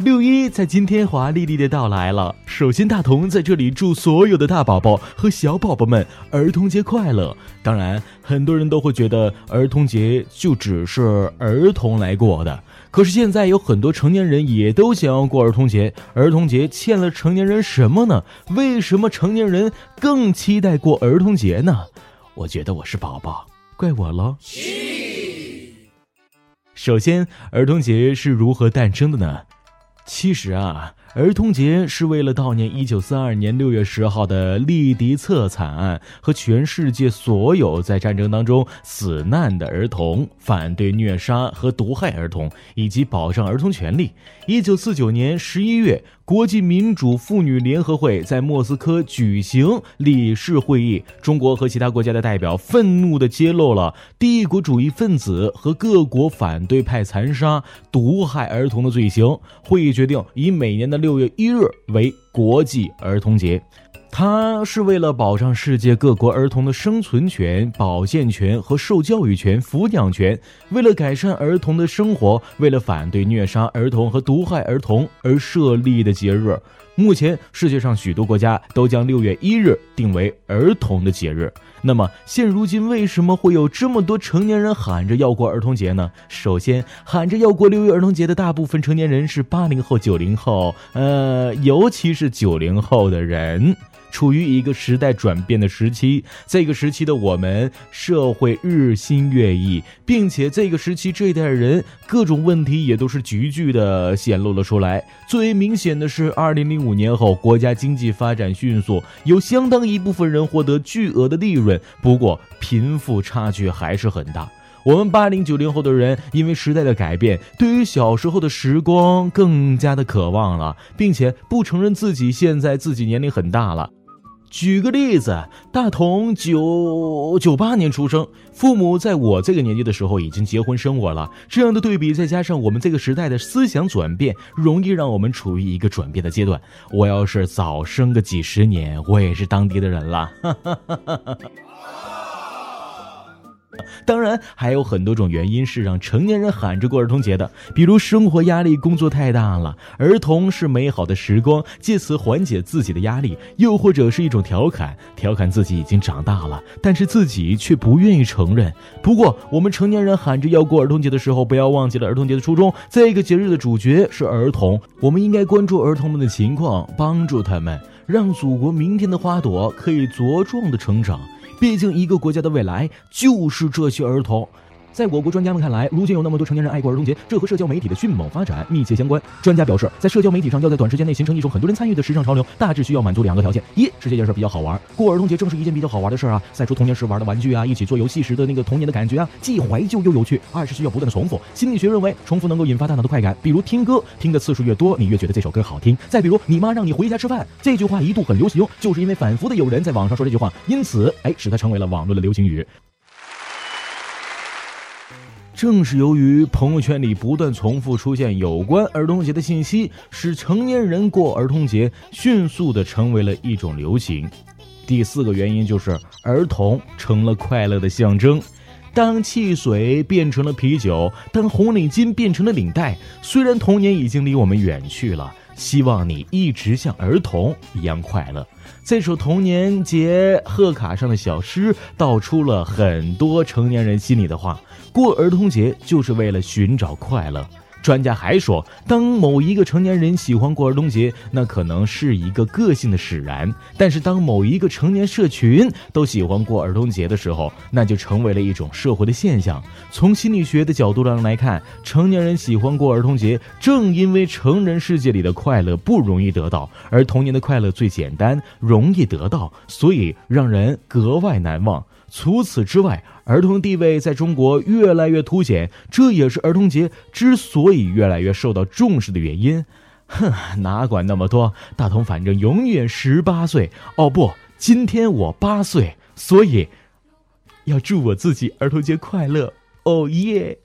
六一在今天华丽丽的到来了。首先，大同在这里祝所有的大宝宝和小宝宝们儿童节快乐。当然，很多人都会觉得儿童节就只是儿童来过的。可是现在有很多成年人也都想要过儿童节。儿童节欠了成年人什么呢？为什么成年人更期待过儿童节呢？我觉得我是宝宝，怪我喽。首先，儿童节是如何诞生的呢？其实啊，儿童节是为了悼念一九四二年六月十号的利迪策惨案和全世界所有在战争当中死难的儿童，反对虐杀和毒害儿童，以及保障儿童权利。一九四九年十一月。国际民主妇女联合会在莫斯科举行理事会议，中国和其他国家的代表愤怒地揭露了帝国主义分子和各国反对派残杀、毒害儿童的罪行。会议决定以每年的六月一日为国际儿童节。它是为了保障世界各国儿童的生存权、保健权和受教育权、抚养权，为了改善儿童的生活，为了反对虐杀儿童和毒害儿童而设立的节日。目前，世界上许多国家都将六月一日定为儿童的节日。那么，现如今为什么会有这么多成年人喊着要过儿童节呢？首先，喊着要过六一儿童节的大部分成年人是八零后、九零后，呃，尤其是九零后的人。处于一个时代转变的时期，这个时期的我们社会日新月异，并且这个时期这一代人各种问题也都是急剧的显露了出来。最为明显的是，二零零五年后，国家经济发展迅速，有相当一部分人获得巨额的利润，不过贫富差距还是很大。我们八零九零后的人，因为时代的改变，对于小时候的时光更加的渴望了，并且不承认自己现在自己年龄很大了。举个例子，大同九九八年出生，父母在我这个年纪的时候已经结婚生我了。这样的对比，再加上我们这个时代的思想转变，容易让我们处于一个转变的阶段。我要是早生个几十年，我也是当爹的人了。当然，还有很多种原因是让成年人喊着过儿童节的，比如生活压力、工作太大了，儿童是美好的时光，借此缓解自己的压力；又或者是一种调侃，调侃自己已经长大了，但是自己却不愿意承认。不过，我们成年人喊着要过儿童节的时候，不要忘记了儿童节的初衷。这个节日的主角是儿童，我们应该关注儿童们的情况，帮助他们，让祖国明天的花朵可以茁壮的成长。毕竟，一个国家的未来就是这些儿童。在我国专家们看来，如今有那么多成年人爱过儿童节，这和社交媒体的迅猛发展密切相关。专家表示，在社交媒体上要在短时间内形成一种很多人参与的时尚潮流，大致需要满足两个条件：一是这件事比较好玩，过儿童节正是一件比较好玩的事儿啊，晒出童年时玩的玩具啊，一起做游戏时的那个童年的感觉啊，既怀旧又有趣；二是需要不断的重复。心理学认为，重复能够引发大脑的快感，比如听歌，听的次数越多，你越觉得这首歌好听。再比如，你妈让你回家吃饭，这句话一度很流行，就是因为反复的有人在网上说这句话，因此，哎，使它成为了网络的流行语。正是由于朋友圈里不断重复出现有关儿童节的信息，使成年人过儿童节迅速的成为了一种流行。第四个原因就是儿童成了快乐的象征。当汽水变成了啤酒，当红领巾变成了领带，虽然童年已经离我们远去了，希望你一直像儿童一样快乐。这首童年节贺卡上的小诗，道出了很多成年人心里的话。过儿童节就是为了寻找快乐。专家还说，当某一个成年人喜欢过儿童节，那可能是一个个性的使然；但是当某一个成年社群都喜欢过儿童节的时候，那就成为了一种社会的现象。从心理学的角度上来看，成年人喜欢过儿童节，正因为成人世界里的快乐不容易得到，而童年的快乐最简单，容易得到，所以让人格外难忘。除此之外，儿童地位在中国越来越凸显，这也是儿童节之所以越来越受到重视的原因。哼，哪管那么多，大同反正永远十八岁。哦不，今天我八岁，所以要祝我自己儿童节快乐。哦耶！